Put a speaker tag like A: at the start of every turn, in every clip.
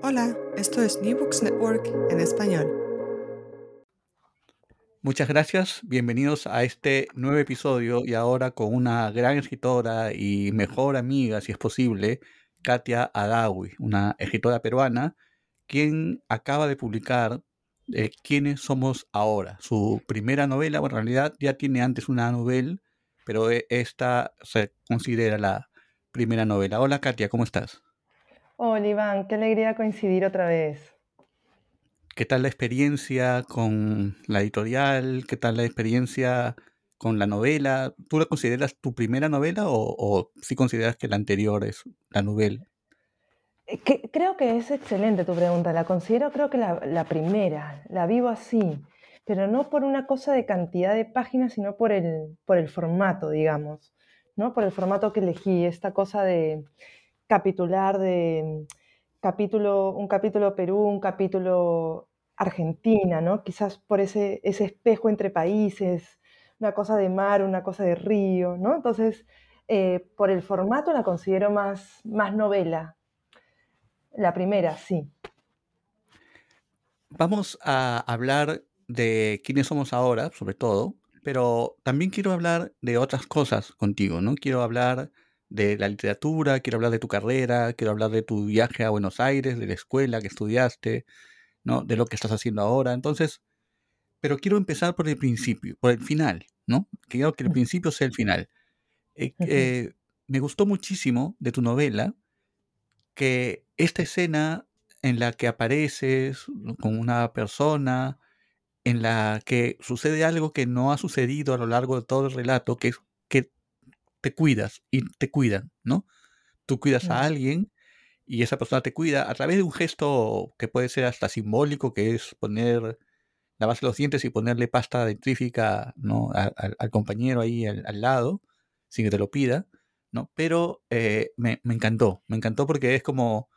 A: Hola, esto es New Books Network en español.
B: Muchas gracias, bienvenidos a este nuevo episodio y ahora con una gran escritora y mejor amiga, si es posible, Katia Adawi, una escritora peruana, quien acaba de publicar eh, ¿Quiénes somos ahora? Su primera novela, bueno, en realidad ya tiene antes una novela, pero eh, esta se considera la primera novela. Hola Katia, ¿cómo estás?
C: Hola Iván, qué alegría coincidir otra vez.
B: ¿Qué tal la experiencia con la editorial? ¿Qué tal la experiencia con la novela? ¿Tú la consideras tu primera novela o, si consideras que la anterior es la novela?
C: Eh, creo que es excelente tu pregunta. La considero creo que la, la, primera. La vivo así. Pero no por una cosa de cantidad de páginas, sino por el, por el formato, digamos. ¿no? Por el formato que elegí. Esta cosa de capitular de capítulo, un capítulo Perú, un capítulo Argentina, ¿no? Quizás por ese, ese espejo entre países, una cosa de mar, una cosa de río, ¿no? Entonces, eh, por el formato la considero más, más novela. La primera, sí.
B: Vamos a hablar de quiénes somos ahora, sobre todo, pero también quiero hablar de otras cosas contigo, ¿no? Quiero hablar de la literatura, quiero hablar de tu carrera, quiero hablar de tu viaje a Buenos Aires, de la escuela que estudiaste, ¿no? De lo que estás haciendo ahora. Entonces, pero quiero empezar por el principio, por el final, ¿no? Quiero que el principio sea el final. Eh, eh, me gustó muchísimo de tu novela que esta escena en la que apareces con una persona, en la que sucede algo que no ha sucedido a lo largo de todo el relato, que es te cuidas y te cuidan, ¿no? Tú cuidas a alguien y esa persona te cuida a través de un gesto que puede ser hasta simbólico, que es poner, lavarse los dientes y ponerle pasta dentrífica ¿no? al compañero ahí al, lado, sin que te lo pida, ¿no? Pero eh, me, me, encantó, me encantó porque es como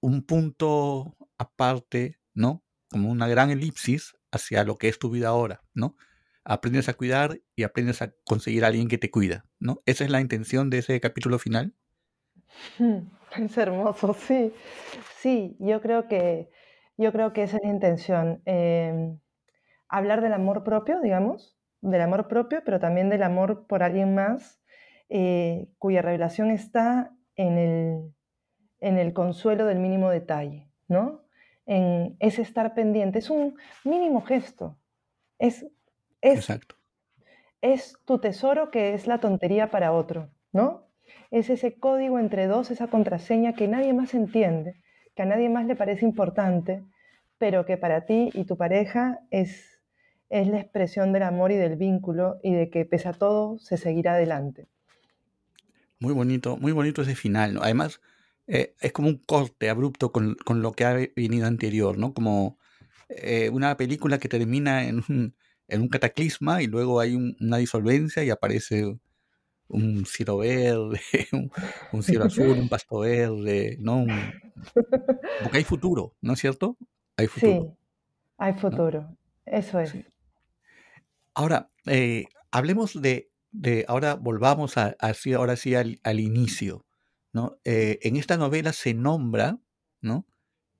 B: un punto aparte, ¿no? Como una gran elipsis hacia lo que es tu vida ahora, ¿no? Aprendes a cuidar y aprendes a conseguir a alguien que te cuida, ¿no? Esa es la intención de ese capítulo final.
C: Es hermoso, sí. Sí, yo creo que, yo creo que esa es la intención. Em, hablar del amor propio, digamos, del amor propio, pero también del amor por alguien más, eh, cuya revelación está en el, en el consuelo del mínimo detalle, ¿no? En ese estar pendiente. Es un mínimo gesto. Es es,
B: Exacto.
C: Es tu tesoro que es la tontería para otro, ¿no? Es ese código entre dos, esa contraseña que nadie más entiende, que a nadie más le parece importante, pero que para ti y tu pareja es, es la expresión del amor y del vínculo y de que pese a todo se seguirá adelante.
B: Muy bonito, muy bonito ese final. ¿no? Además, eh, es como un corte abrupto con, con, lo que ha venido anterior, ¿no? Como eh, una película que termina en un, en un cataclisma y luego hay una disolvencia y aparece un cielo verde, un, cielo azul, un pasto verde, ¿no? porque hay futuro, ¿no es cierto? Hay futuro.
C: Sí, hay futuro, eso es.
B: Ahora, eh, hablemos de, de, ahora volvamos a, ahora sí al, al inicio, ¿no? Eh, en esta novela se nombra, ¿no?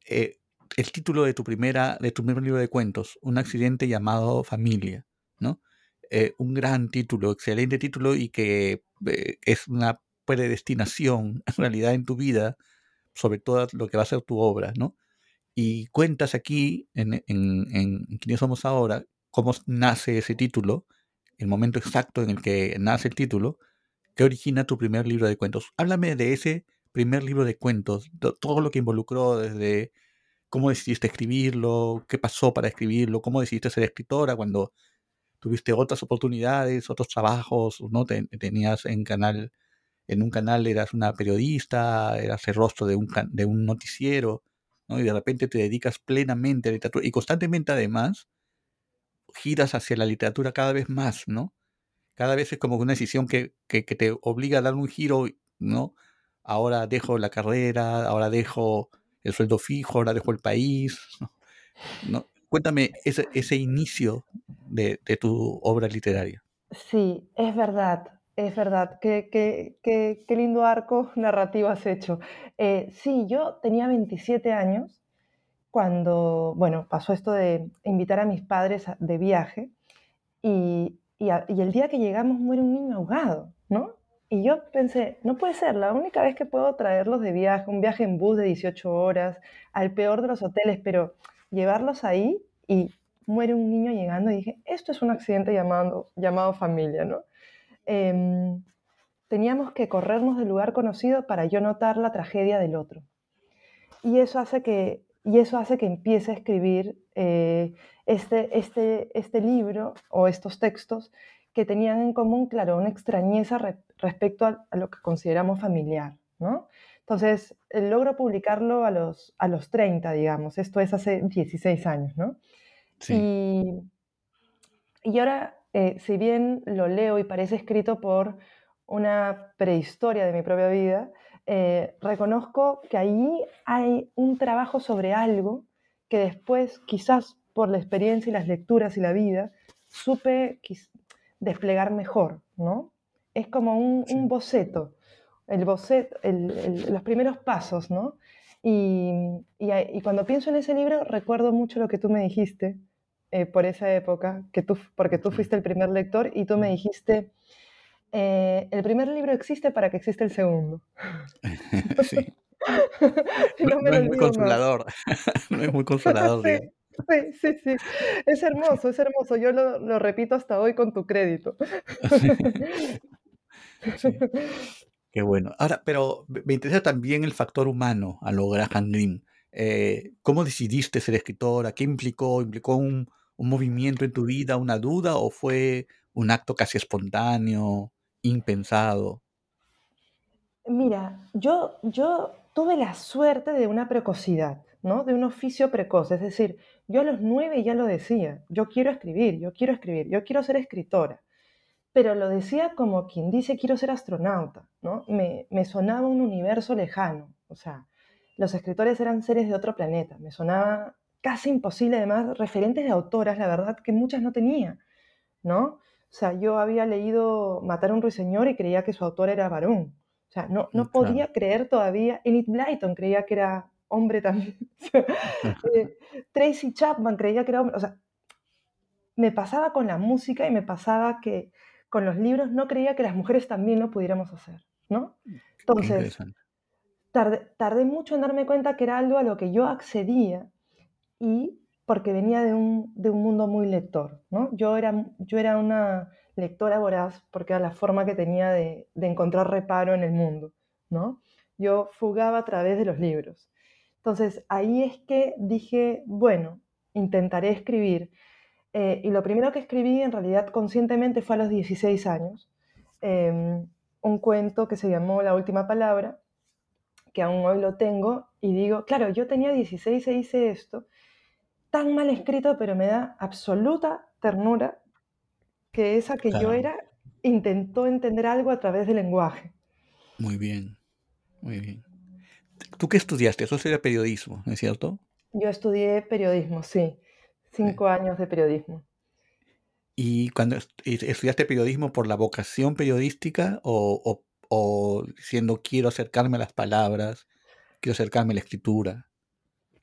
B: Eh, el título de tu primera, de tu primer libro de cuentos, Un accidente llamado Familia, ¿no? Eh, un gran título, excelente título y que eh, es una predestinación en realidad en tu vida sobre todo lo que va a ser tu obra, ¿no? Y cuentas aquí, en, en, Quiénes somos ahora, cómo nace ese título, el momento exacto en el que nace el título, que origina tu primer libro de cuentos. Háblame de ese primer libro de cuentos, todo lo que involucró desde cómo decidiste escribirlo, qué pasó para escribirlo, cómo decidiste ser escritora cuando tuviste otras oportunidades, otros trabajos, ¿no? tenías en canal, en un canal eras una periodista, eras el rostro de un, de un noticiero, ¿no? Y de repente te dedicas plenamente a la literatura y constantemente además giras hacia la literatura cada vez más, ¿no? Cada vez es como una decisión que, que, te obliga a dar un giro, ¿no? Ahora dejo la carrera, ahora dejo el sueldo fijo, ahora dejo el país, ¿no? Cuéntame ese, ese inicio de, de, tu obra literaria.
C: Sí, es verdad, es verdad. Qué, qué, qué, qué lindo arco narrativo has hecho. Eh, sí, yo tenía 27 años cuando, bueno, pasó esto de invitar a mis padres de viaje y, y, y, el día que llegamos muere un niño ahogado, ¿no? Y yo pensé, no puede ser, la única vez que puedo traerlos de viaje, un viaje en bus de 18 horas, al peor de los hoteles, pero llevarlos ahí y muere un niño llegando y dije, esto es un accidente llamado, llamado familia, ¿no? Eh, teníamos que corrernos del lugar conocido para yo notar la tragedia del otro. Y eso hace que y eso hace que empiece a escribir eh, este, este, este libro o estos textos que tenían en común, claro, una extrañeza re, respecto a, a, lo que consideramos familiar, ¿no? Entonces, logro publicarlo a los, a los 30, digamos, esto es hace 16 años, ¿no? Sí. Y, y ahora, eh, si bien lo leo y parece escrito por una prehistoria de mi propia vida, eh, reconozco que ahí hay un trabajo sobre algo que después, quizás por la experiencia y las lecturas y la vida, supe desplegar mejor, ¿no? Es como un, sí. un boceto, el boceto, el, el, los primeros pasos, ¿no? Y, y, y, cuando pienso en ese libro, recuerdo mucho lo que tú me dijiste eh, por esa época, que tú, porque tú fuiste el primer lector y tú me dijiste, eh, el primer libro existe para que exista el segundo.
B: sí. no, no, es muy consolador. no es muy consolador.
C: sí, sí, sí, sí, Es hermoso, es hermoso. Yo lo, lo repito hasta hoy con tu crédito.
B: Qué bueno. Ahora, pero me interesa también el factor humano a lo Graham. Eh, ¿Cómo decidiste ser escritora? ¿Qué implicó? ¿Implicó un, un movimiento en tu vida, una duda o fue un acto casi espontáneo? impensado?
C: Mira, yo, yo tuve la suerte de una precocidad, ¿no? De un oficio precoz. Es decir, yo a los nueve ya lo decía, yo quiero escribir, yo quiero escribir, yo quiero ser escritora. Pero lo decía como quien dice quiero ser astronauta, ¿no? Me, me sonaba un universo lejano. O sea, los escritores eran seres de otro planeta. Me sonaba casi imposible, además, referentes de autoras, la verdad, que muchas no tenía, ¿no? O sea, yo había leído Matar a un ruiseñor y creía que su autor era varón. O sea, no, no podía claro. creer todavía. Enid Blyton creía que era hombre también. eh, Tracy Chapman creía que era hombre. O sea, me pasaba con la música y me pasaba que con los libros no creía que las mujeres también lo pudiéramos hacer, ¿no? Entonces, tardé, tardé mucho en darme cuenta que era algo a lo que yo accedía y porque venía de un, de un mundo muy lector, ¿no? Yo era, yo era una lectora voraz porque era la forma que tenía de, de, encontrar reparo en el mundo, ¿no? Yo fugaba a través de los libros. Entonces, ahí es que dije, bueno, intentaré escribir. Eh, y lo primero que escribí, en realidad, conscientemente, fue a los 16 años, eh, un cuento que se llamó La Última Palabra, que aún hoy lo tengo, y digo, claro, yo tenía 16 e hice esto, tan mal escrito, pero me da absoluta ternura que esa que claro. yo era intentó entender algo a través del lenguaje.
B: Muy bien, muy bien. ¿Tú qué estudiaste? Eso sería periodismo, ¿no es cierto?
C: Yo estudié periodismo, sí. Cinco años de periodismo.
B: ¿Y cuando estudiaste periodismo por la vocación periodística o, o, o siendo quiero acercarme a las palabras, quiero acercarme a la escritura?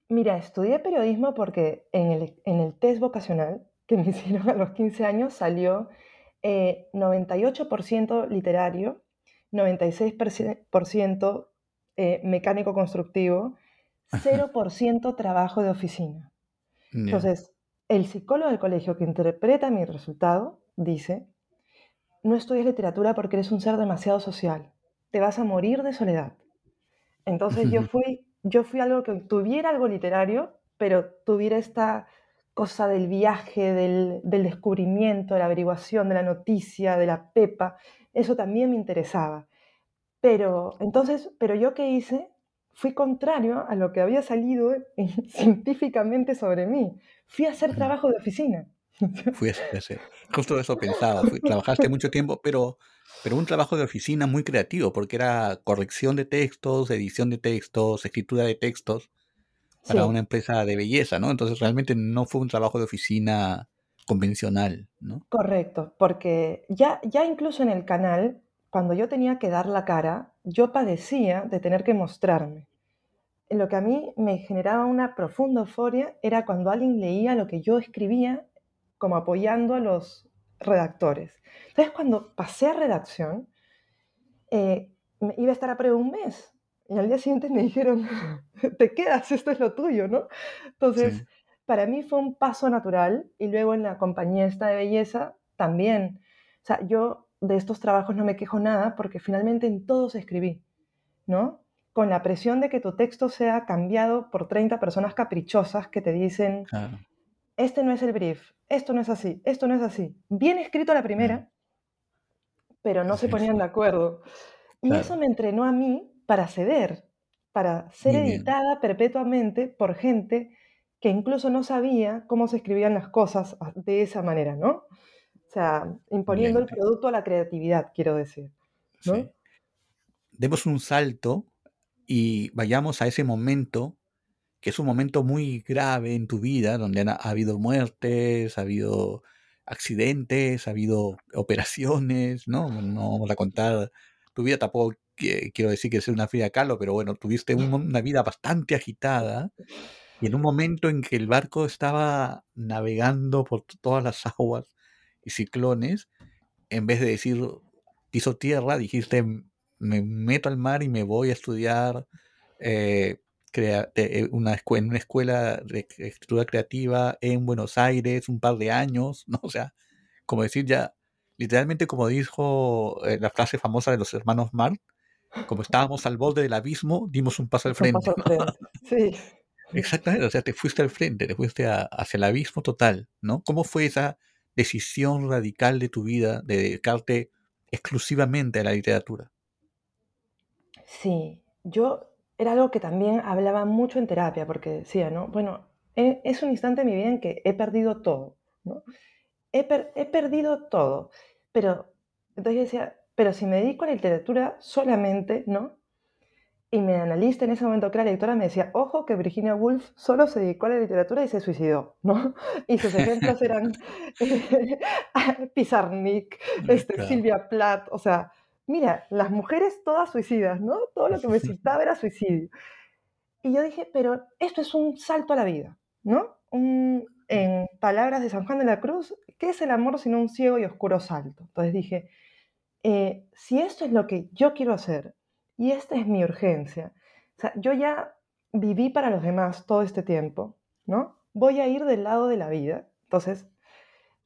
C: Mira, estudié periodismo porque en el, en el test vocacional que me hicieron a los 15 años salió eh, 98% literario, 96% eh, mecánico constructivo, 0% trabajo de oficina. Entonces, el psicólogo del colegio que interpreta mi resultado dice, no estudies literatura porque eres un ser demasiado social, te vas a morir de soledad. Entonces yo fui, yo fui algo que tuviera algo literario, pero tuviera esta cosa del viaje, del, del descubrimiento, de la averiguación, de la noticia, de la pepa, eso también me interesaba. Pero entonces, pero yo qué hice? Fui contrario a lo que había salido científicamente sobre mí. Fui a hacer trabajo de oficina.
B: Fui a hacer Justo eso pensaba. fui- trabajaste mucho tiempo, pero, pero un trabajo de oficina muy creativo, porque era corrección de textos, edición de textos, escritura de textos para
C: Sí,
B: una empresa de belleza, ¿no? Entonces realmente no fue un trabajo de oficina convencional, ¿no?
C: correcto, porque ya, ya incluso en el canal, cuando yo tenía que dar la cara, yo padecía de tener que mostrarme. Lo que a mí me generaba una profunda euforia era cuando alguien leía lo que yo escribía como apoyando a los redactores. Entonces, cuando pasé a redacción, eh, me- iba a estar a prueba un mes. Y al día siguiente me dijeron, te quedas, esto es lo tuyo, ¿no? Entonces,
B: Sí.
C: para mí fue un paso natural y luego en la compañía esta de belleza también. O sea, yo de estos trabajos no me quejo nada porque finalmente en todos escribí, ¿no? Con la presión de que tu texto sea cambiado por 30 personas caprichosas que te dicen,
B: Claro.
C: este no es el brief, esto no es así, esto no es así. Bien escrito a la primera, pero no se ponían
B: sí.
C: de acuerdo. Y
B: Claro.
C: eso me entrenó a mí para ceder, para ser
B: Muy bien.
C: editada perpetuamente por gente que incluso no sabía cómo se escribían las cosas de esa manera, ¿no? O sea, imponiendo el producto a la creatividad, quiero decir, ¿no?
B: Demos un salto y vayamos a ese momento, que es un momento muy grave en tu vida, donde ha habido muertes, ha habido accidentes, ha habido operaciones, ¿no? No vamos a contar tu vida, tampoco qui- quiero decir que sea una Frida Kahlo, pero bueno, tuviste una vida bastante agitada y en un momento en que el barco estaba navegando por todas las aguas y ciclones, en vez de decir piso tierra, dijiste me meto al mar y me voy a estudiar eh, crea- eh, una en una escuela de escritura creativa en Buenos Aires un par de años, ¿no? O sea, como decir ya, literalmente como dijo eh, la frase famosa de los hermanos Marx, como estábamos al borde del abismo, dimos un paso al
C: un paso
B: frente.
C: al frente. Sí.
B: Exactamente, o sea, te fuiste al frente, te fuiste a- hacia el abismo total, ¿no? ¿Cómo fue esa decisión radical de tu vida de dedicarte exclusivamente a la literatura?
C: Sí, yo era algo que también hablaba mucho en terapia, porque decía, ¿no? Bueno, e- es un instante en mi vida en que he perdido todo, ¿no? He, per- he perdido todo, pero entonces yo decía, pero si me dedico a la literatura solamente, ¿no? Y mi analista en ese momento, que era lectora, me decía, ojo que Virginia Woolf solo se dedicó a la literatura y se suicidó, ¿no? Y sus ejemplos eran Pizarnik, este,
B: Claro.
C: Silvia Plath, o sea, mira, las mujeres todas suicidas, ¿no? Todo lo que me citaba era suicidio. Y yo dije, pero esto es un salto a la vida, ¿no? Un- en palabras de San Juan de la Cruz, ¿qué es el amor sino un ciego y oscuro salto? Entonces dije, eh, si esto es lo que yo quiero hacer y esta es mi urgencia, o sea, yo ya viví para los demás todo este tiempo, ¿no? Voy a ir del lado de la vida. Entonces,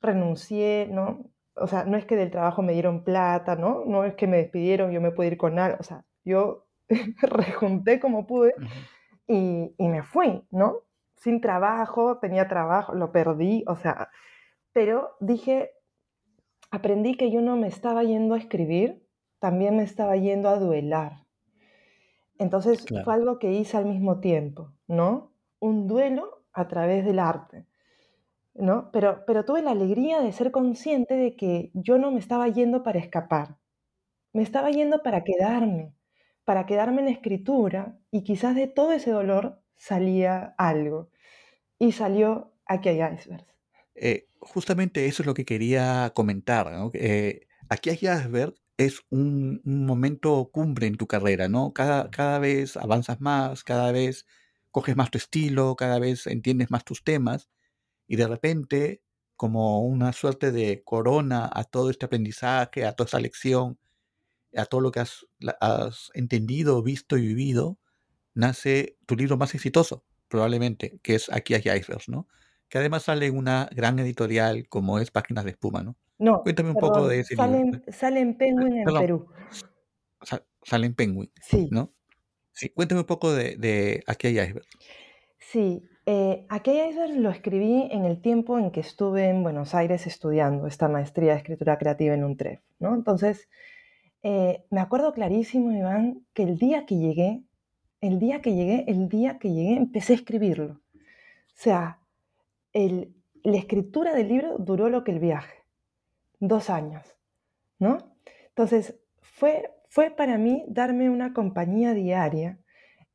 C: renuncié, ¿no? O sea, no es que del trabajo me dieron plata, ¿no? No es que me despidieron, yo me pude ir con algo, o sea, yo rejunté como pude y, y me fui, ¿no? Sin trabajo, tenía trabajo, lo perdí, o sea, pero dije, aprendí que yo no me estaba yendo a escribir, también me estaba yendo a duelar. Entonces fue algo que hice al mismo tiempo, ¿no? Un duelo a través del arte, ¿no? Pero, pero tuve la alegría de ser consciente de que yo no me estaba yendo para escapar, me estaba yendo para quedarme, para quedarme en escritura y quizás de todo ese dolor salía algo. Y salió Aquí hay icebergs.
B: Eh, justamente eso es lo que quería comentar, ¿no? Eh, aquí hay Iceberg es un, un momento cumbre en tu carrera, ¿no? Cada, cada vez avanzas más, cada vez coges más tu estilo, cada vez entiendes más tus temas y de repente, como una suerte de corona a todo este aprendizaje, a toda esta lección, a todo lo que has, entendido, visto y vivido, nace tu libro más exitoso, probablemente, que es Aquí hay icebergs, ¿no? Que además sale en una gran editorial como es Páginas de Espuma, ¿no?
C: No,
B: Cuéntame un poco de ese
C: sale
B: libro.
C: sale en Penguin en
B: Perdón,
C: Perú.
B: sa- sale en Penguin,
C: Sí,
B: ¿no? Sí, cuéntame un poco de, de Aquí hay icebergs.
C: sí. Eh, aquella iceberg lo escribí en el tiempo en que estuve en Buenos Aires estudiando esta maestría de escritura creativa en UNTREF, ¿no? Entonces, eh, me acuerdo clarísimo, Iván, que el día que llegué, el día que llegué, el día que llegué, empecé a escribirlo. O sea, el- la escritura del libro duró lo que el viaje, dos años, ¿no? Entonces, fue, fue para mí darme una compañía diaria.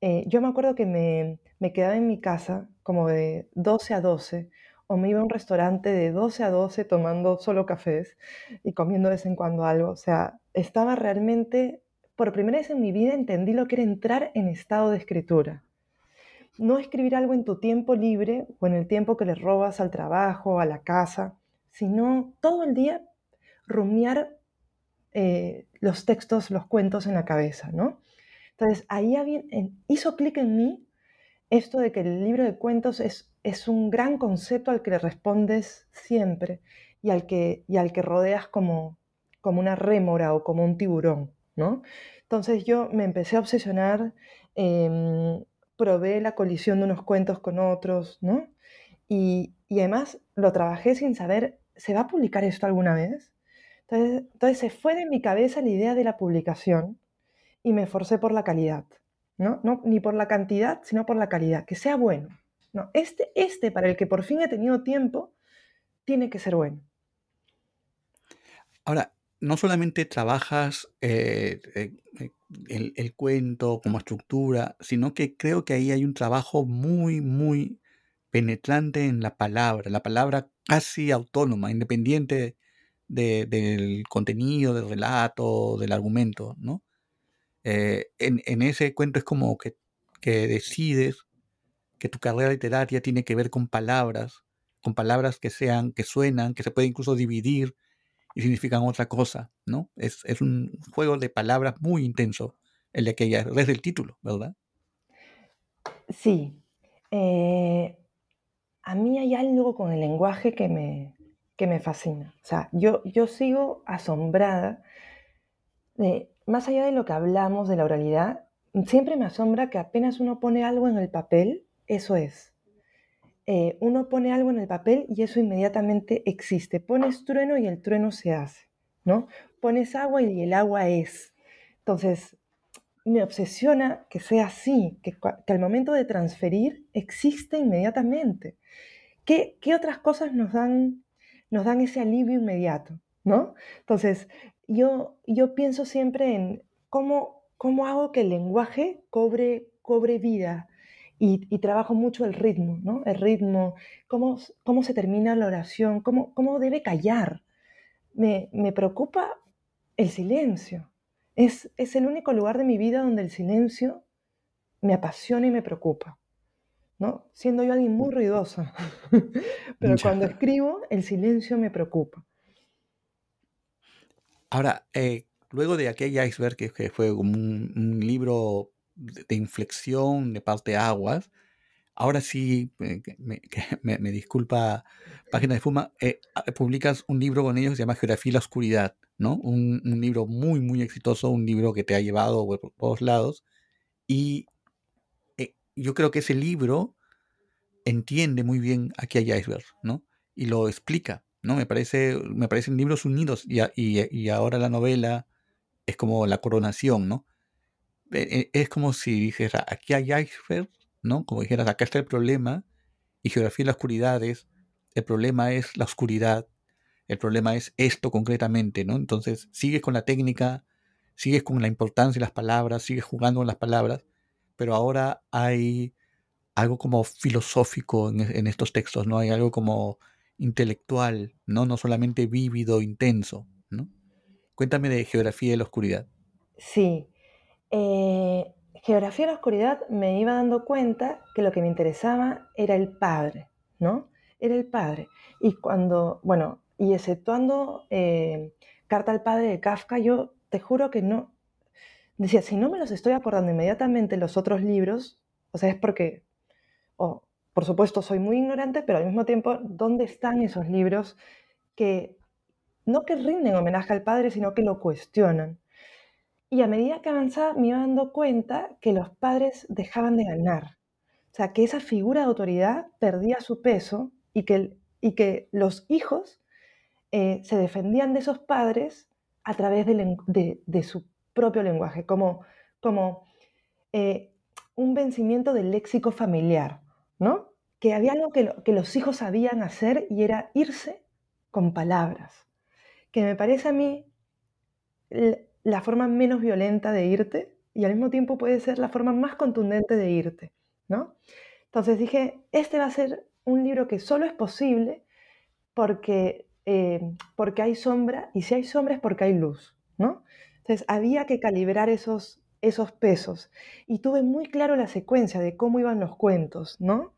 C: Eh, yo me acuerdo que me, me quedaba en mi casa como de 12 a 12, o me iba a un restaurante de 12 a 12 tomando solo cafés y comiendo de vez en cuando algo. O sea, estaba realmente, por primera vez en mi vida entendí lo que era entrar en estado de escritura no escribir algo en tu tiempo libre o en el tiempo que le robas al trabajo, a la casa, sino todo el día rumiar eh, los textos, los cuentos en la cabeza, ¿no? Entonces ahí hizo clic en mí esto de que el libro de cuentos es, es un gran concepto al que le respondes siempre y al que, y al que rodeas como, como una rémora o como un tiburón, ¿no? Entonces yo me empecé a obsesionar, em, probé la colisión de unos cuentos con otros, ¿no? Y, y además lo trabajé sin saber, ¿se va a publicar esto alguna vez? Entonces, entonces se fue de mi cabeza la idea de la publicación y me esforcé por la calidad, ¿no? Ni por la cantidad, sino por la calidad, que sea bueno. No, este, este para el que por fin he tenido tiempo, tiene que ser bueno.
B: Ahora, no solamente trabajas eh, eh, eh, el, cuento como estructura, sino que creo que ahí hay un trabajo muy, muy penetrante en la palabra, la palabra casi autónoma, independiente de- del contenido, del relato, del argumento, ¿no? Eh, en, ese cuento es como que, que decides que tu carrera literaria tiene que ver con palabras, con palabras que sean, que suenan, que se puede incluso dividir y significan otra cosa, ¿no? Es, es un juego de palabras muy intenso, el de aquella, desde el título, ¿verdad?
C: Sí, eh, a mí hay algo con el lenguaje que me, que me fascina. O sea, yo, yo sigo asombrada de, más allá de lo que hablamos de la oralidad, siempre me asombra que apenas uno pone algo en el papel, eso es. Eh, uno pone algo en el papel y eso inmediatamente existe. Pones trueno y el trueno se hace, ¿no? Pones agua y el agua es. Entonces, me obsesiona que sea así, que, que al momento de transferir existe inmediatamente. ¿Qué, qué otras cosas nos dan, nos dan ese alivio inmediato? ¿no? Entonces, yo, yo pienso siempre en cómo, cómo hago que el lenguaje cobre, cobre vida y, y trabajo mucho el ritmo, ¿no? El ritmo, cómo, cómo se termina la oración, cómo, cómo debe callar. Me, me preocupa el silencio. Es, es el único lugar de mi vida donde el silencio me apasiona y me preocupa. ¿no? Siendo yo alguien muy ruidosa, pero cuando escribo el silencio me preocupa.
B: Ahora, eh, luego de aquella iceberg, que, que fue como un, un libro de, de inflexión de parte aguas, ahora sí, eh, me, que me- me disculpa Página de Fuma, eh, ah, publicas un libro con ellos que se llama Geografía y la Oscuridad, ¿no? Un, un libro muy, muy exitoso, un libro que te ha llevado por todos lados. Y eh, yo creo que ese libro entiende muy bien Aquí hay iceberg, ¿no? Y lo explica, ¿no? Me parece, me parecen libros unidos y, y, ahora la novela es como la coronación, ¿no? E- e- Es como si dijera, aquí hay iceberg, ¿no? Como dijeras, acá está el problema y geografía y la oscuridad es, el problema es la oscuridad, el problema es esto concretamente, ¿no? Entonces sigues con la técnica, sigues con la importancia de las palabras, sigues jugando con las palabras, pero ahora hay algo como filosófico en, en estos textos, ¿no? Hay algo como intelectual, ¿no? No solamente vívido, intenso, ¿no? Cuéntame de geografía y la oscuridad.
C: Sí, eh, Geografía de la Oscuridad me iba dando cuenta que lo que me interesaba era el padre, ¿no? Era el padre. Y cuando, bueno, y exceptuando eh, Carta al Padre de Kafka, yo te juro que no. Decía, si no me los estoy acordando inmediatamente los otros libros, o sea, es porque, por supuesto, soy muy ignorante, pero al mismo tiempo, ¿dónde están esos libros que no que rinden homenaje al padre, sino que lo cuestionan? Y a medida que avanzaba me iba dando cuenta que los padres dejaban de ganar. O sea, que esa figura de autoridad perdía su peso y que, y que los hijos eh, se defendían de esos padres a través de, su propio lenguaje, como, como eh, un vencimiento del léxico familiar, Que había algo que, que los hijos sabían hacer y era irse con palabras, que me parece a mí la forma menos violenta de irte y al mismo tiempo puede ser la forma más contundente de irte, ¿no? Entonces dije, este va a ser un libro que solo es posible porque, eh, porque hay sombra y si hay sombra es porque hay luz, ¿no? Entonces había que calibrar esos, esos pesos y tuve muy claro la secuencia de cómo iban los cuentos, ¿no?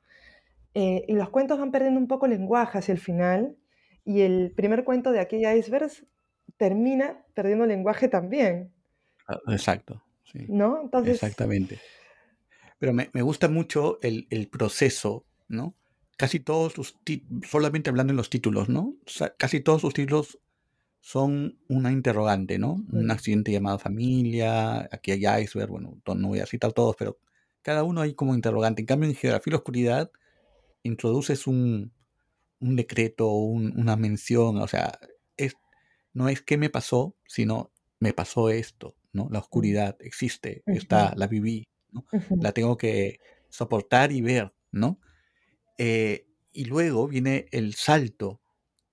C: Eh, y los cuentos van perdiendo un poco lenguaje hacia el final y el primer cuento de aquella iceberg termina perdiendo lenguaje también.
B: Ah, exacto, sí.
C: ¿No? Entonces,
B: Exactamente. Pero me, me gusta mucho el, el, proceso, ¿no? Casi todos sus solamente hablando en los títulos, ¿no? O sea, casi todos sus títulos son una interrogante, ¿no? Un accidente llamado familia, aquí hay iceberg, bueno, no voy a citar todos, pero cada uno hay como interrogante. En cambio, en Geografía y la Oscuridad introduces un, un decreto, un, una mención, o sea, es, no es qué me pasó, sino me pasó esto, ¿no? La oscuridad existe, está, la viví, ¿no? La tengo que soportar y ver, ¿no? Eh, y luego viene el salto,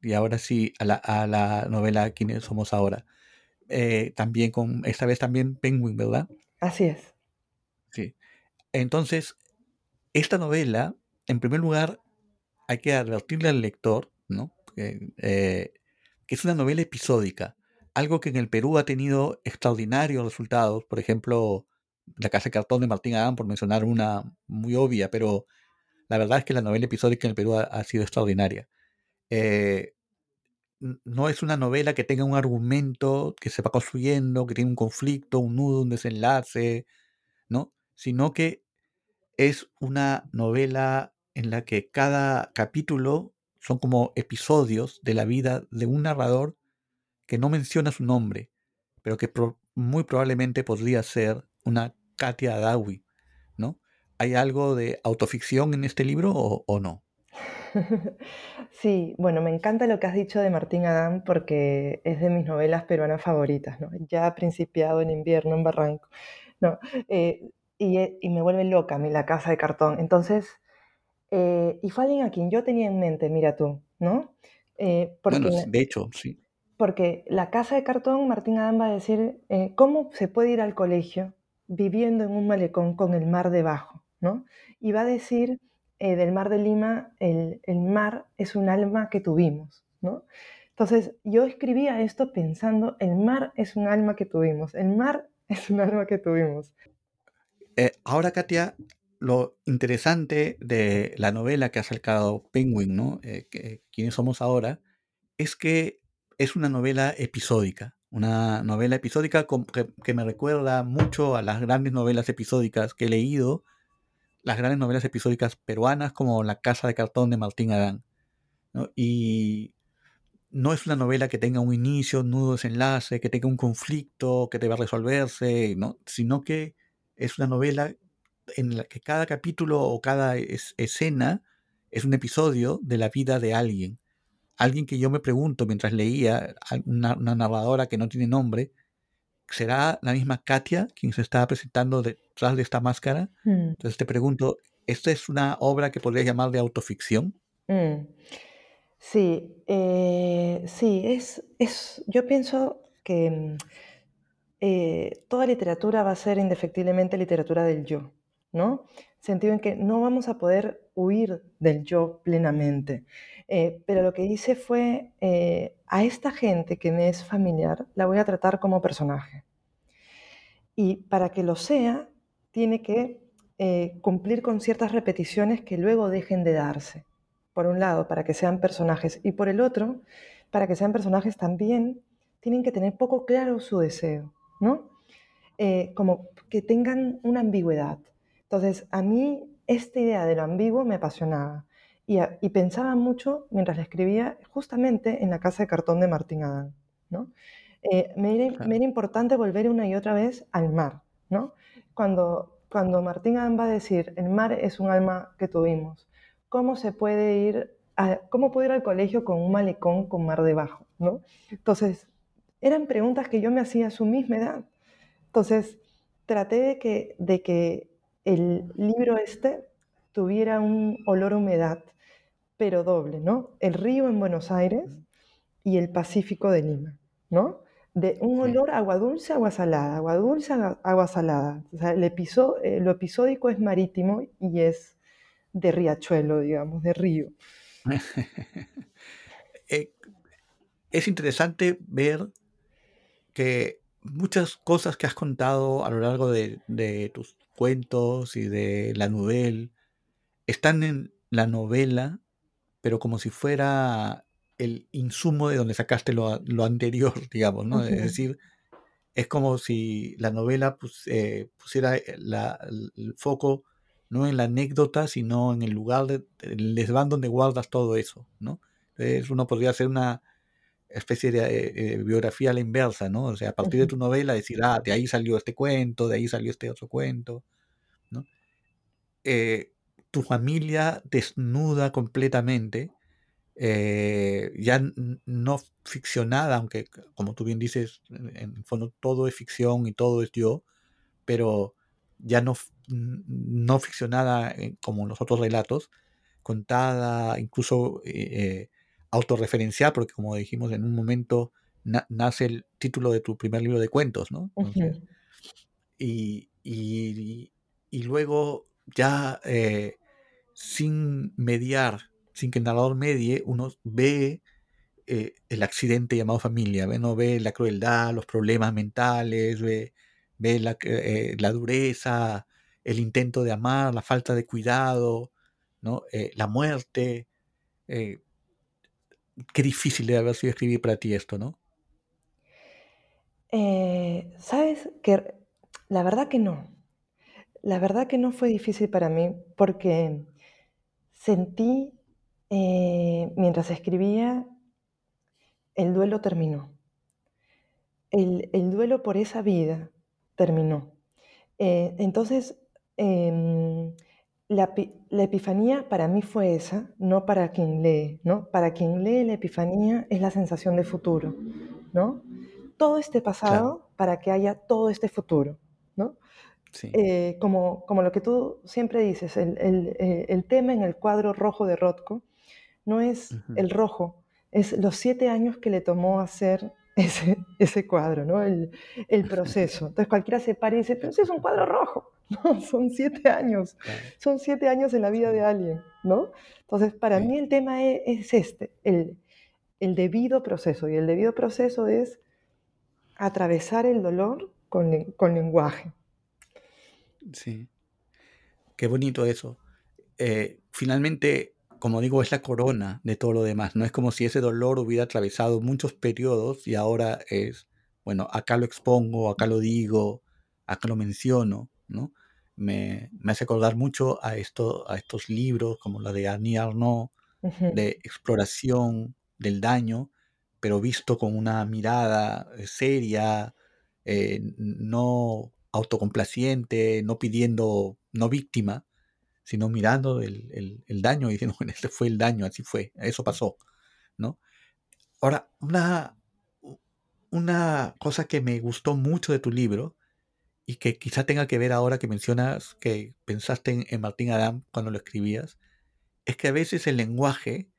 B: y ahora sí, a la, a la novela ¿Quiénes somos ahora? Eh, también con, esta vez también Penguin, ¿verdad?
C: Así es.
B: Sí. Entonces, esta novela, en primer lugar, hay que advertirle al lector, ¿no? Eh, que es una novela episódica, algo que en el Perú ha tenido extraordinarios resultados, por ejemplo, La Casa de Cartón de Martín Adán, por mencionar una muy obvia, pero la verdad es que la novela episódica en el Perú ha, sido extraordinaria. Eh, no es una novela que tenga un argumento que se va construyendo, que tiene un conflicto, un nudo, un desenlace, ¿no? Sino que es una novela en la que cada capítulo son como episodios de la vida de un narrador que no menciona su nombre, pero que muy probablemente podría ser una Katia Adawi, ¿no? ¿Hay algo de autoficción en este libro o, no?
C: Sí, bueno, me encanta lo que has dicho de Martín Adán porque es de mis novelas peruanas favoritas, ¿no? Ya ha principiado en invierno en Barranco, ¿no? Eh, y, y, me vuelve loca a mí la casa de cartón. Entonces, eh, y fue alguien a quien yo tenía en mente, mira tú, ¿no?
B: Eh, porque, bueno, de hecho, sí.
C: Porque la casa de cartón, Martín Adán va a decir, eh, ¿cómo se puede ir al colegio viviendo en un malecón con el mar debajo? ¿no? Y va a decir del mar de Lima, el, el, mar es un alma que tuvimos, ¿no? Entonces, yo escribía esto pensando, el mar es un alma que tuvimos, el mar es un alma que tuvimos.
B: ahora, Katia, lo interesante de la novela que ha sacado Penguin, ¿no? Eh, ¿Quiénes somos ahora? Es que es una novela episódica. Una novela episódica que, me recuerda mucho a las grandes novelas episódicas que he leído, las grandes novelas episódicas peruanas como La Casa de Cartón de Martín Adán. Y no es una novela que tenga un inicio, un nudo desenlace, que tenga un conflicto que deba resolverse, ¿no? sino que es una novela en la que cada capítulo o cada escena es un episodio de la vida de alguien. Alguien que yo me pregunto mientras leía, una, narradora que no tiene nombre, ¿será la misma Katia quien se está presentando detrás de esta máscara? Mm. Entonces te pregunto, ¿esta es una obra que podrías llamar de autoficción?
C: Mm. Sí, eh, sí, es, es, yo pienso que mm, eh, toda literatura va a ser indefectiblemente literatura del yo. ¿no? Sentido en que no vamos a poder huir del yo plenamente. Eh, pero lo que hice fue, eh, a esta gente que me es familiar, la voy a tratar como personaje. Y para que lo sea, tiene que eh, cumplir con ciertas repeticiones que luego dejen de darse. Por un lado, para que sean personajes, y por el otro, para que sean personajes también tienen que tener poco claro su deseo, ¿no? Como que tengan una ambigüedad. Entonces, a mí esta idea de lo ambiguo me apasionaba y, pensaba mucho mientras la escribía justamente en la casa de cartón de Martín Adán, ¿no? Eh, me, era, importante volver una y otra vez al mar, ¿no? Cuando, cuando Martín Adán va a decir, el mar es un alma que tuvimos, ¿cómo se puede ir, cómo puedo ir al colegio con un malecón con mar debajo, ¿no? Entonces, eran preguntas que yo me hacía a su misma edad. Entonces, traté de que, de que el libro este tuviera un olor a humedad, pero doble, ¿no? El río en Buenos Aires y el Pacífico de Lima, ¿no? De un olor agua dulce, agua salada, agua dulce, agua salada. O sea, el episodio, eh, lo episódico es marítimo y es de riachuelo, digamos, de río.
B: Eh, es interesante ver que muchas cosas que has contado a lo largo de, de tus cuentos y de la novela están en la novela, pero como si fuera el insumo de donde sacaste lo, lo anterior, digamos, ¿no? Es decir, es como si la novela pues, eh, pusiera eh, la, el foco no en la anécdota, sino en el lugar, de, el desván donde guardas todo eso, ¿no? Entonces uno podría hacer una especie de eh, biografía a la inversa, ¿no? O sea, a partir de tu novela decir, ah, de ahí salió este cuento, de ahí salió este otro cuento, ¿no? Tu familia desnuda completamente, eh, ya no ficcionada, aunque como tú bien dices, en el fondo todo es ficción y todo es yo, pero ya no, no ficcionada como los otros relatos, contada, incluso eh, autorreferencial, porque como dijimos en un momento nace el título de tu primer libro de cuentos, ¿no? y, y, luego ya eh, sin mediar, sin que el narrador medie, uno ve eh, el accidente llamado familia, ¿ve? ¿no? ve la crueldad, los problemas mentales, ve, la, eh, la, dureza, el intento de amar, la falta de cuidado, ¿no? la muerte. qué difícil debe haber sido escribir para ti esto, ¿no?
C: Sabes que la verdad que no. La verdad que no fue difícil para mí porque sentí, eh, mientras escribía, el duelo terminó. El, duelo por esa vida terminó. Eh, entonces, em, la, epifanía para mí fue esa, no para quien lee, ¿no? Para quien lee la epifanía es la sensación de futuro, ¿no? Todo este pasado para que haya todo este futuro, ¿no? Eh, como, como lo que tú siempre dices, el, el, eh, el, tema en el cuadro rojo de Rothko no es el rojo, es los siete años que le tomó hacer ese, ese cuadro, ¿no? el, el proceso. Entonces cualquiera se para y dice, pero si es un cuadro rojo, no, son siete años, son siete años en la vida de alguien, ¿no? Entonces para mí el tema es, es este, el, el debido proceso, y el debido proceso es atravesar el dolor con, con lenguaje.
B: Sí. Qué bonito eso. Eh, finalmente, como digo, es la corona de todo lo demás. No es como si ese dolor hubiera atravesado muchos periodos y ahora es, bueno, acá lo expongo, acá lo digo, acá lo menciono, ¿no? Me, hace acordar mucho a, esto, a estos libros como la de Annie Arnaud, de exploración del daño, pero visto con una mirada eh, seria, eh, no autocomplaciente, no pidiendo, no víctima, sino mirando el, daño y diciendo, bueno, este fue el daño, así fue, eso pasó, ¿no? Ahora, una, una cosa que me gustó mucho de tu libro y que quizá tenga que ver ahora que mencionas que pensaste en, Martín Adam cuando lo escribías, es que a veces el lenguaje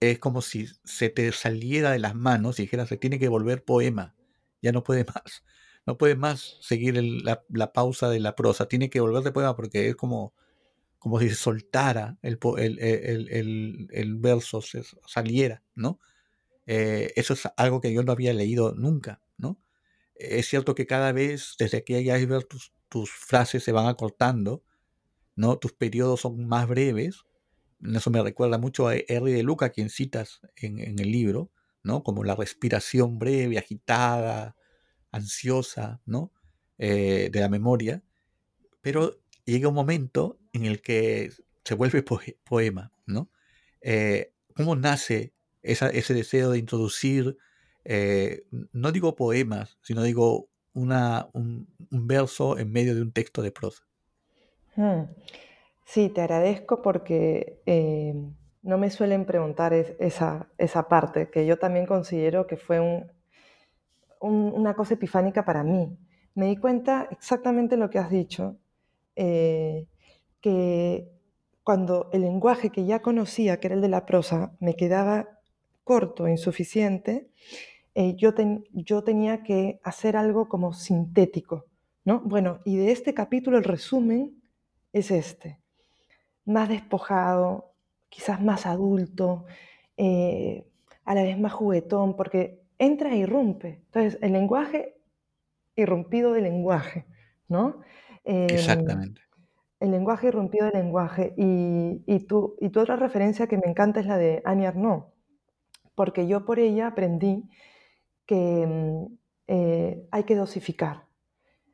B: es como si se te saliera de las manos y dijeras, se tiene que volver poema, ya no puede más no puede más seguir la, pausa de la prosa, tiene que volver de poema porque es como, como si soltara el, el, verso, se saliera, ¿no? Eh, eso es algo que yo no había leído nunca, ¿no? Es cierto que cada vez, desde que hay iceberg, tus, tus frases se van acortando, ¿no? Tus periodos son más breves, eso me recuerda mucho a Henry de Luca, quien citas en, en el libro, ¿no? Como la respiración breve, agitada, ansiosa, ¿no? Eh, de la memoria, pero llega un momento en el que se vuelve poema, ¿no? Eh, ¿Cómo nace ese deseo de introducir, eh, no digo poemas, sino digo una, un, verso en medio de un texto de prosa?
C: Hmm. Sí, te agradezco porque no me suelen preguntar esa, esa parte, que yo también considero que fue un, una cosa epifánica para mí. Me di cuenta exactamente lo que has dicho, eh, que cuando el lenguaje que ya conocía, que era el de la prosa, me quedaba corto, insuficiente, eh, yo, yo tenía que hacer algo como sintético, ¿no? Bueno, y de este capítulo el resumen es este, más despojado, quizás más adulto, eh, a la vez más juguetón, porque entra e irrumpe. Entonces, el lenguaje irrumpido del lenguaje, ¿no?
B: Em, Exactamente.
C: El lenguaje irrumpido del lenguaje. Y, y, tu, y tu otra referencia que me encanta es la de Annie Arnaud, porque yo por ella aprendí que em, eh, hay que dosificar.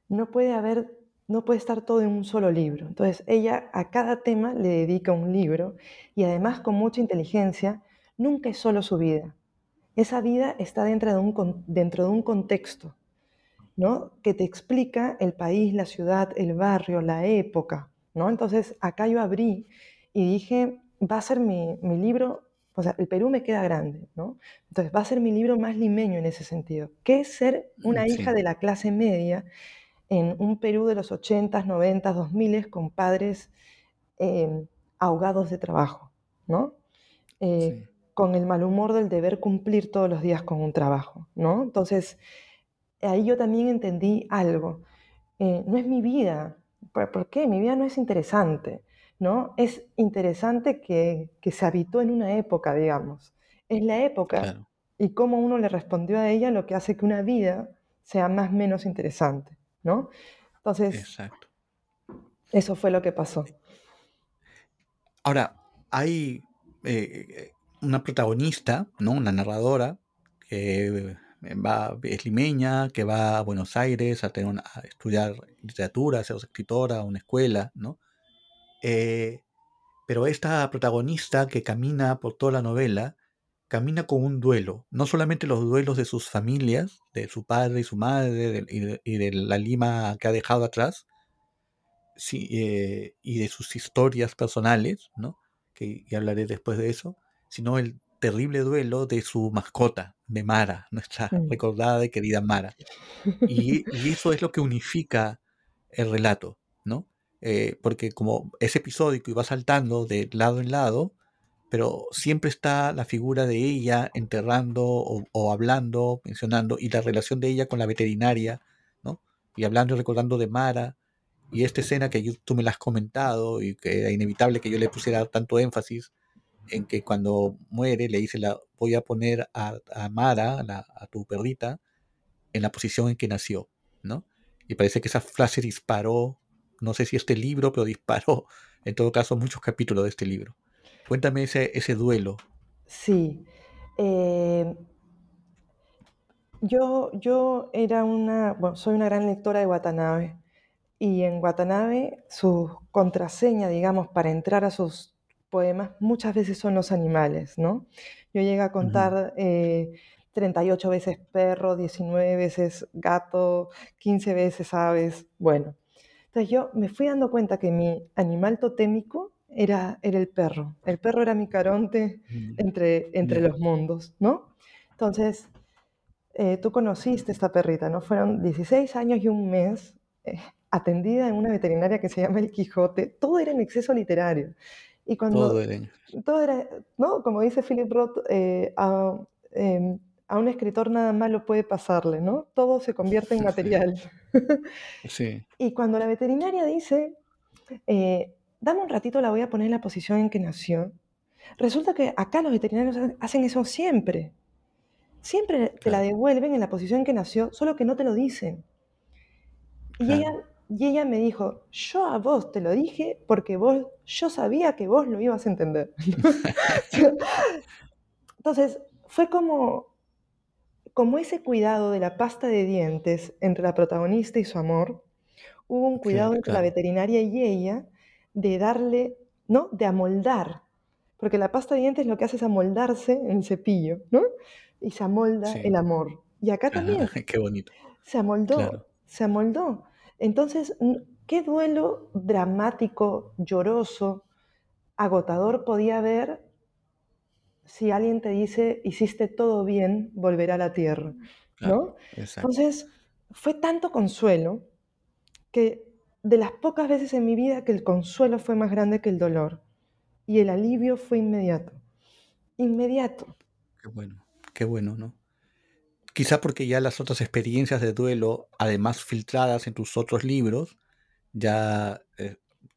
C: No puede haber no puede estar todo en un solo libro. Entonces, ella a cada tema le dedica un libro y además con mucha inteligencia, nunca es solo su vida. Esa vida está dentro de un, dentro de un contexto, ¿no? Que te explica el país, la ciudad, el barrio, la época, ¿no? Entonces, acá yo abrí y dije, va a ser mi, mi libro, o sea, el Perú me queda grande, ¿no? Entonces, va a ser mi libro más limeño en ese sentido. ¿Qué es ser una hija de la clase media en un Perú de los 80s, 90s, 2000 con padres eh, ahogados de trabajo, ¿no? Eh, con el mal humor del deber cumplir todos los días con un trabajo, ¿no? Entonces, ahí yo también entendí algo. Eh, no es mi vida. ¿Por, qué? Mi vida no es interesante, ¿no? Es interesante que, se habitó en una época, digamos. Es la época y cómo uno le respondió a ella lo que hace que una vida sea más o menos interesante. ¿no? Entonces, Exacto. eso fue lo que pasó.
B: Ahora, hay eh, una protagonista, ¿no? Una narradora que eh, va, es limeña, que va a Buenos Aires a, tener a estudiar literatura, a ser escritora, a una escuela, ¿no? Eh, pero esta protagonista que camina por toda la novela camina con un duelo, no solamente los duelos de sus familias, de su padre y su madre, y, de, la Lima que ha dejado atrás, eh, y de sus historias personales, ¿no? que, hablaré después de eso, sino el terrible duelo de su mascota, de Mara, nuestra mm. recordada y querida Mara. Y, eso es lo que unifica el relato, ¿no? Eh, porque como es episódico y va saltando de lado en lado, pero siempre está la figura de ella enterrando o, hablando, mencionando, y la relación de ella con la veterinaria, ¿no? Y hablando y recordando de Mara, y esta escena que tú me la has comentado y que era inevitable que yo le pusiera tanto énfasis en que cuando muere le dice, la, voy a poner a, Mara, a tu perrita, en la posición en que nació, ¿no? Y parece que esa frase disparó, no sé si este libro, pero disparó, en todo caso, muchos capítulos de este libro. Cuéntame ese, ese duelo.
C: Sí. Eh, yo, yo era una, bueno, soy una gran lectora de Watanabe y en Watanabe su contraseña, digamos, para entrar a sus poemas muchas veces son los animales, ¿no? Yo llegué a contar 38 eh, veces perro, 19 veces gato, 15 veces aves, bueno. Entonces yo me fui dando cuenta que mi animal totémico era, era el perro. El perro era mi caronte entre, entre los mundos, ¿no? Entonces, eh, tú conociste esta perrita, ¿no? Fueron 16 años y un mes eh, atendida en una veterinaria que se llama El Quijote. Todo era en exceso literario. Y cuando, todo era. Todo era, ¿no? Como dice Philip Roth, eh, a, em, a, un escritor nada malo puede pasarle, ¿no? Todo se convierte en material.
B: sí.
C: Y cuando la veterinaria dice, dame un ratito, la voy a poner en la posición en que nació. Resulta que acá los veterinarios hacen eso siempre. Siempre te la devuelven en la posición en que nació, solo que no te lo dicen. Y, ella, y ella me dijo, yo a vos te lo dije porque vos, yo sabía que vos lo ibas a entender. Entonces, fue como, como ese cuidado de la pasta de dientes entre la protagonista y su amor, hubo un cuidado entre la veterinaria y ella de darle, ¿no? De amoldar, porque la pasta de dientes lo que hace es amoldarse en el cepillo, ¿no? Y se amolda el amor. Y acá también
B: Ajá, qué bonito.
C: se amoldó,
B: Claro.
C: se amoldó. Entonces, ¿qué duelo dramático, lloroso, agotador podía haber si alguien te dice, hiciste todo bien, volverá a la tierra? ¿No?
B: Exacto.
C: Entonces, fue tanto consuelo que de las pocas veces en mi vida que el consuelo fue más grande que el dolor y el alivio fue inmediato. Inmediato.
B: Qué bueno. Qué bueno, ¿no? Quizá porque ya las otras experiencias de duelo, además filtradas en tus otros libros, ya eh,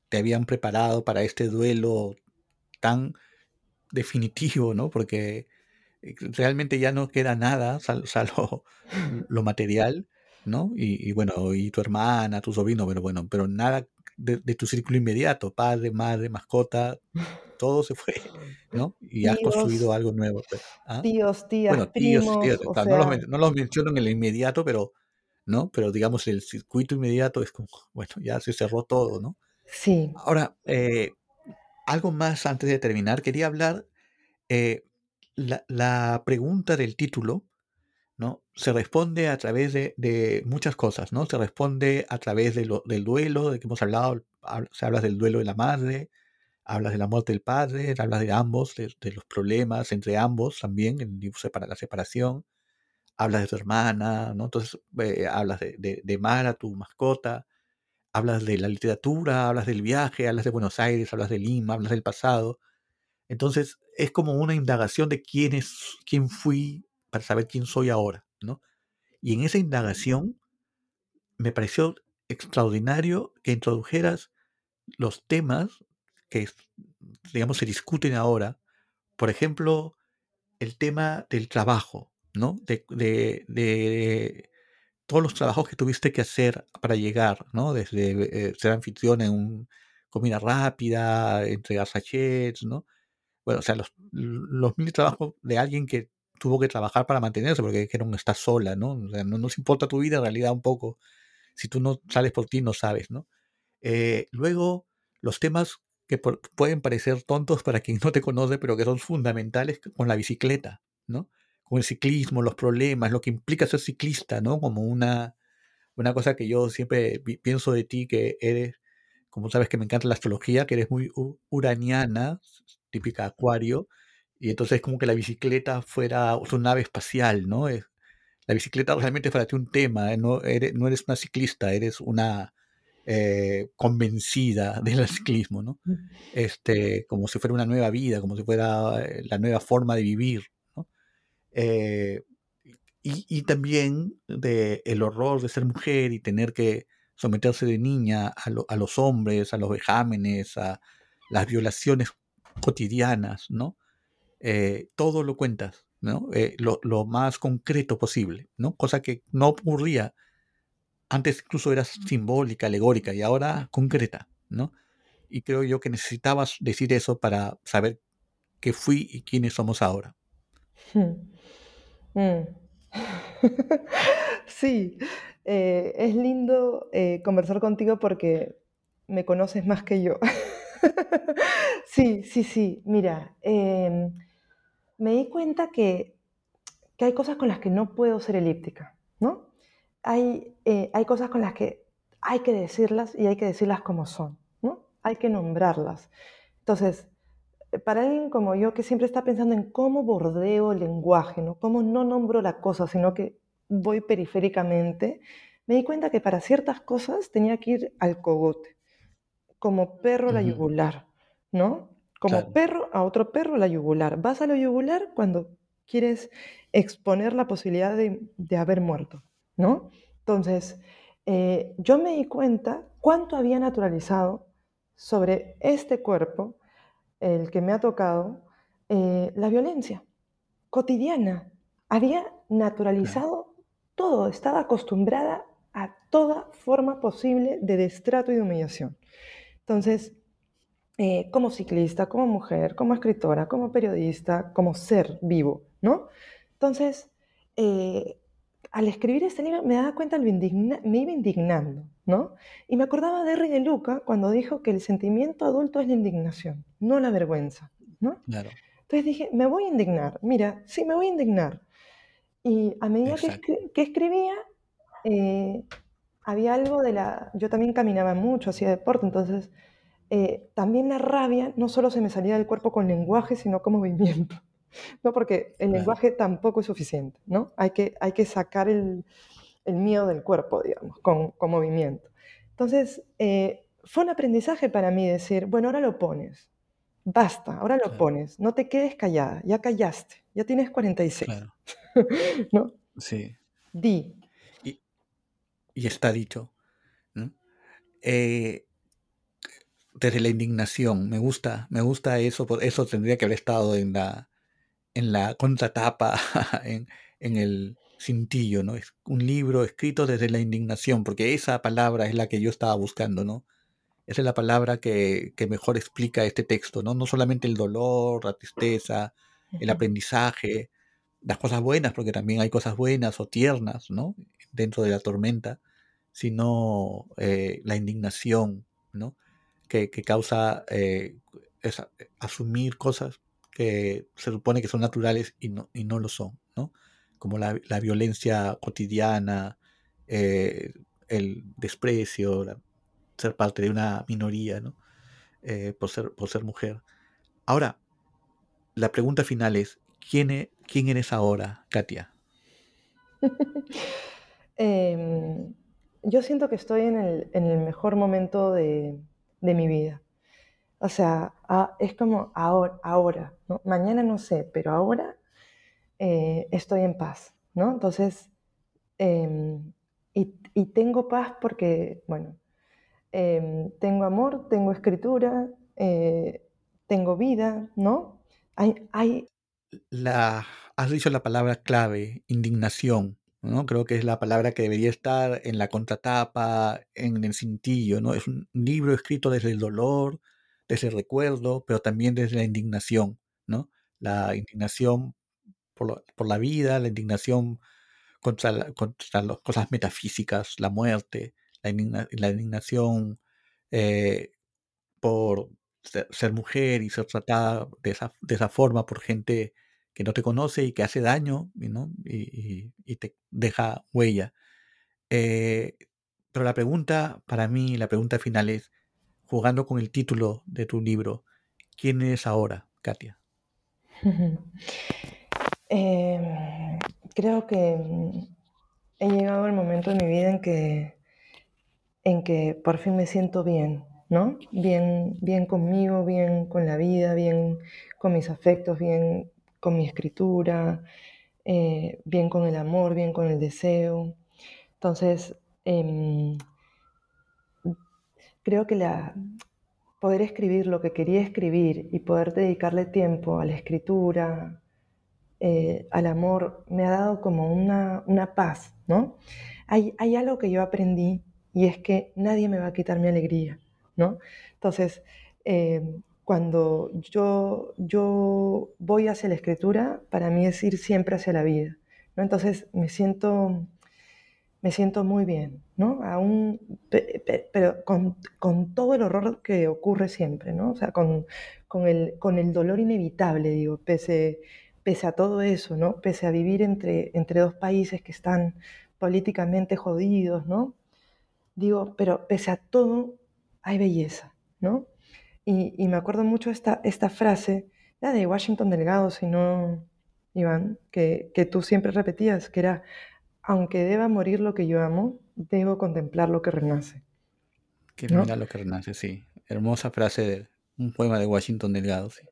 B: te habían preparado para este duelo tan definitivo, ¿no? Porque eh, realmente ya no queda nada, sal- salvo lo material, ¿no? Y, y bueno, y tu hermana, tu sobrino, pero bueno, pero nada de, de tu círculo inmediato, padre, madre, mascota, todo se fue, ¿no? Y has construido
C: Tíos,
B: algo nuevo. pues, ¿ah?
C: tíos, tías,
B: Bueno, tíos, tíos,
C: primos, o
B: claro, no los, no los menciono en el inmediato, pero, ¿no? Pero digamos, el circuito inmediato es como, bueno, ya se cerró todo, ¿no?
C: sí.
B: Ahora, eh, algo más antes de terminar, quería hablar, eh, la, la pregunta del título, ¿no? Se responde a través de, de muchas cosas, ¿no? Se responde a través de lo- del duelo, de que hemos hablado, hab- se habla del duelo de la madre, hablas de la muerte del padre, hablas de ambos, de, de los problemas entre ambos también, en el libro para la separación, hablas de tu hermana, ¿no? Entonces, eh, hablas de, de, de Mara, tu mascota, hablas de la literatura, hablas del viaje, hablas de Buenos Aires, hablas de Lima, hablas del pasado. Entonces, es como una indagación de quién es, quién fui para saber quién soy ahora, ¿no? Y en esa indagación me pareció extraordinario que introdujeras los temas que, digamos, se discuten ahora. Por ejemplo, el tema del trabajo, ¿no? De, de- de todos los trabajos que tuviste que hacer para llegar, ¿no? Desde eh, ser anfitrión en un comida rápida, entregar sachets, ¿no? Bueno, o sea, los, los mil trabajos de alguien que tuvo que trabajar para mantenerse, porque que no estás sola, ¿no? O sea, no nos importa tu vida en realidad un poco. Si tú no sales por ti, no sabes, ¿no? Eh, luego, los temas que por- pueden parecer tontos para quien no te conoce, pero que son fundamentales con la bicicleta, ¿no? Con el ciclismo, los problemas, lo que implica ser ciclista, ¿no? Como una, una cosa que yo siempre pi- pienso de ti, que eres, como sabes que me encanta la astrología, que eres muy uraniana, típica acuario, y entonces como que la bicicleta fuera tu nave espacial, ¿no? Es- la bicicleta realmente es para ti un tema, ¿eh? no, eres, no eres una ciclista, eres una eh, convencida del ciclismo, ¿no? Este, como si fuera una nueva vida, como si fuera eh, la nueva forma de vivir. Eh, y, y también de el horror de ser mujer y tener que someterse de niña a, lo- a los hombres, a los vejámenes, a las violaciones cotidianas, ¿no? Eh, todo lo cuentas, ¿no? Eh, lo, lo más concreto posible, ¿no? Cosa que no ocurría. Antes incluso eras simbólica, alegórica y ahora concreta, ¿no? Y creo yo que necesitabas decir eso para saber qué fui y quiénes somos ahora.
C: Hmm. Mm. Sí, eh, es lindo eh, conversar contigo porque me conoces más que yo. Sí, sí, sí. Mira, em, me di cuenta que, que hay cosas con las que no puedo ser elíptica, ¿no? Hay, eh, hay cosas con las que hay que decirlas y hay que decirlas como son, ¿no? Hay que nombrarlas. Entonces, para alguien como yo que siempre está pensando en cómo bordeo el lenguaje, ¿no? Cómo no nombro la cosa, sino que voy periféricamente, me di cuenta que para ciertas cosas tenía que ir al cogote, como perro a la yugular, ¿no? Como
B: Claro,
C: perro a otro perro a la yugular. Vas a la yugular cuando quieres exponer la posibilidad de, de haber muerto, ¿no? Entonces, eh, yo me di cuenta cuánto había naturalizado sobre este cuerpo el que me ha tocado, eh, la violencia cotidiana. Había
B: claro.
C: naturalizado todo, estaba acostumbrada a toda forma posible de destrato y de humillación. Entonces, eh, como ciclista, como mujer, como escritora, como periodista, como ser vivo, ¿no? Entonces, eh, al escribir este libro me daba cuenta, me iba indignando, ¿no? Y me acordaba de R. de Luca cuando dijo que el sentimiento adulto es la indignación, no la vergüenza, ¿no?
B: Claro.
C: Entonces dije, me voy a indignar, mira, sí, me voy a indignar. Y a medida que, que, escribía, eh, había algo de la... Yo también caminaba mucho, hacía deporte, entonces eh, también la rabia no solo se me salía del cuerpo con lenguaje, sino con movimiento. ¿No? Porque el lenguaje tampoco es suficiente, ¿no? Hay que, hay que sacar el, el miedo del cuerpo, digamos, con, con movimiento. Entonces, eh, fue un aprendizaje para mí decir, bueno, ahora lo pones, basta, ahora lo pones, no te quedes callada, ya callaste, ya tienes 46, claro. ¿no?
B: Sí.
C: Di.
B: Y, y está dicho. ¿no? Eh, desde la indignación, me gusta, me gusta eso, eso tendría que haber estado en la, en la contratapa, en, en el cintillo, ¿no? Es un libro escrito desde la indignación, porque esa palabra es la que yo estaba buscando, ¿no? Esa es la palabra que, que mejor explica este texto, ¿no? No solamente el dolor, la tristeza, el aprendizaje, las cosas buenas, porque también hay cosas buenas o tiernas, ¿no? Dentro de la tormenta, sino eh, la indignación, ¿no? Que, que causa eh, esa, asumir cosas que se supone que son naturales y no, y no lo son, ¿no? Como la, la violencia cotidiana, eh, el desprecio, ser parte de una minoría, ¿no? Eh, por, ser, por ser mujer. Ahora, la pregunta final es, ¿quién, e, quién eres ahora, Katia?
C: eh, yo siento que estoy en el, en el mejor momento de, de mi vida. O sea, es como ahora, ahora mañana no sé, pero ahora eh, estoy en paz, ¿no? Entonces, em, y, tengo paz porque, bueno, em, tengo amor, tengo escritura, eh, tengo vida, ¿no? Hay,
B: has dicho la palabra clave, indignación, ¿no? Creo que es la palabra que debería estar en la contratapa, en el cintillo, ¿no? Es un libro escrito desde el dolor, desde el recuerdo, pero también desde la indignación, ¿no? La indignación por, la vida, la indignación contra, las cosas metafísicas, la muerte, la, indignación eh, por ser, mujer y ser tratada de esa, de esa, forma por gente que no te conoce y que hace daño ¿no? y, te deja huella. Eh, pero la pregunta para mí, la pregunta final es, jugando con el título de tu libro, ¿quién es ahora, Katia?
C: Em, creo que mm, he llegado al momento de mi vida en que, en que por fin me siento bien, ¿no? Bien, bien conmigo, bien con la vida, bien con mis afectos, bien con mi escritura, eh, bien con el amor, bien con el deseo. Entonces, em, creo que la, poder escribir lo que quería escribir y poder dedicarle tiempo a la escritura, eh, al amor, me ha dado como una, una paz, ¿no? Hay, algo que yo aprendí y es que nadie me va a quitar mi alegría, ¿no? Entonces, eh, cuando yo, yo voy hacia la escritura, para mí es ir siempre hacia la vida, ¿no? Entonces, me siento me siento muy bien, ¿no? Aún, pero con, con, todo el horror que ocurre siempre, ¿no? O sea, con, con, el, con el dolor inevitable, digo, pese, pese a todo eso, ¿no? Pese a vivir entre, entre dos países que están políticamente jodidos, ¿no? Digo, pero pese a todo, hay belleza, ¿no? Y, me acuerdo mucho esta, esta frase, de Washington Delgado, si no, Iván, que, que tú siempre repetías, que era, aunque deba morir lo que yo amo, debo contemplar lo que renace.
B: Que mira lo que renace, sí. Hermosa frase de un poema de Washington Delgado, sí.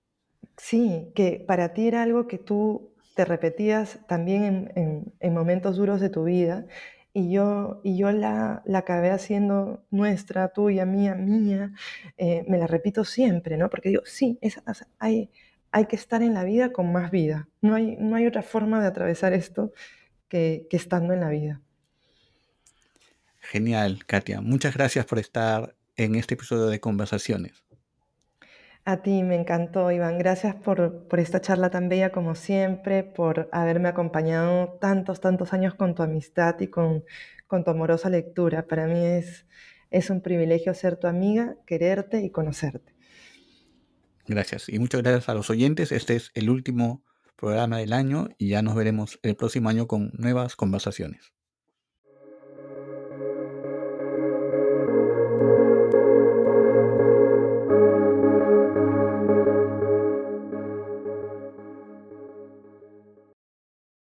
C: Sí, que para ti era algo que tú te repetías también en, momentos duros de tu vida y yo, y yo la, la acabé haciendo nuestra, tuya, mía, mía, eh, me la repito siempre, ¿no? Porque digo, sí, hay, hay que estar en la vida con más vida, no hay, no hay otra forma de atravesar esto que, estando en la vida.
B: Genial, Katia. Muchas gracias por estar en este episodio de Conversaciones.
C: A ti me encantó, Iván. Gracias por, por, esta charla tan bella como siempre, por haberme acompañado tantos, tantos años con tu amistad y con, con tu amorosa lectura. Para mí es, es un privilegio ser tu amiga, quererte y conocerte.
B: Gracias. Y muchas gracias a los oyentes. Este es el último programa del año y ya nos veremos el próximo año con nuevas conversaciones.